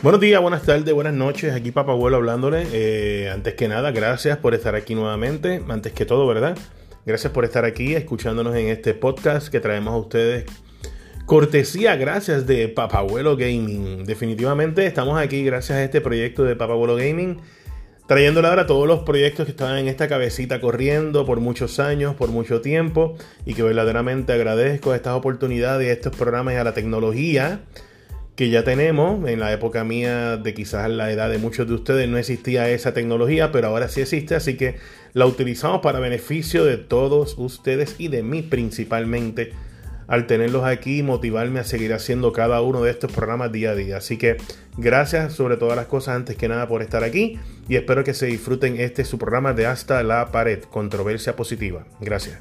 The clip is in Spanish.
Buenos días, buenas tardes, buenas noches. Aquí Papá Abuelo hablándole. Eh, antes que nada, gracias por estar aquí nuevamente. Antes que todo, ¿verdad? Gracias por estar aquí escuchándonos en este podcast que traemos a ustedes. Cortesía, gracias de Papá Abuelo Gaming. Definitivamente estamos aquí gracias a este proyecto de Papá Abuelo Gaming. Trayéndole ahora todos los proyectos que estaban en esta cabecita corriendo por muchos años, por mucho tiempo. Y que verdaderamente agradezco estas oportunidades, estos programas a la tecnología que ya tenemos. En la época mía, de quizás la edad de muchos de ustedes, no existía esa tecnología, pero ahora sí existe, así que la utilizamos para beneficio de todos ustedes y de mí principalmente. Al tenerlos aquí, motivarme a seguir haciendo cada uno de estos programas día a día. Así que gracias sobre todas las cosas antes que nada por estar aquí y espero que se disfruten este su programa de Hasta la Pared, controversia positiva. Gracias.